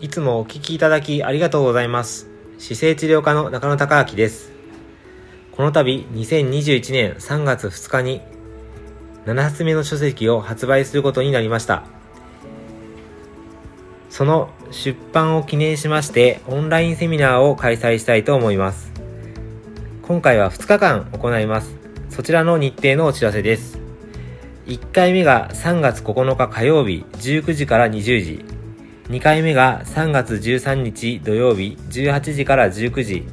いつもお聞きいただきありがとうございます。姿勢治療科の中野孝明です。この度、2021年3月2日に、7冊目の書籍を発売することになりました。その出版を記念しまして、オンラインセミナーを開催したいと思います。今回は2日間行います。そちらの日程のお知らせです。1回目が3月9日火曜日19時から20時。2回目が3月13日土曜日18時から19時。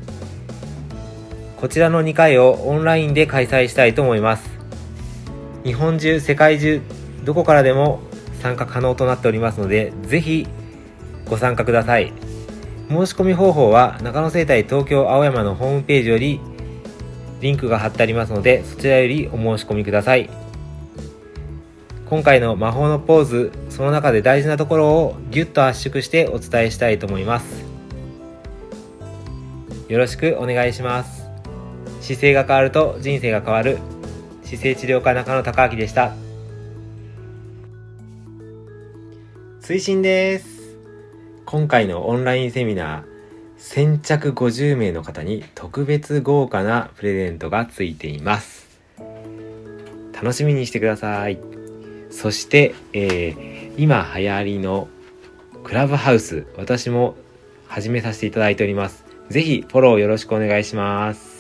こちらの2回をオンラインで開催したいと思います。日本中、世界中、どこからでも参加可能となっておりますので、ぜひご参加ください。申し込み方法は中野生態東京青山のホームページよりリンクが貼ってありますので、そちらよりお申し込みください。今回の魔法のポーズ、その中で大事なところをギュッと圧縮してお伝えしたいと思います。よろしくお願いします。姿勢が変わると人生が変わる。姿勢治療科中野孝明でした。推進です。今回のオンラインセミナー、先着50名の方に特別豪華なプレゼントがついています。楽しみにしてください。そして、えー今流行りのクラブハウス、私も始めさせていただいております。ぜひフォローよろしくお願いします。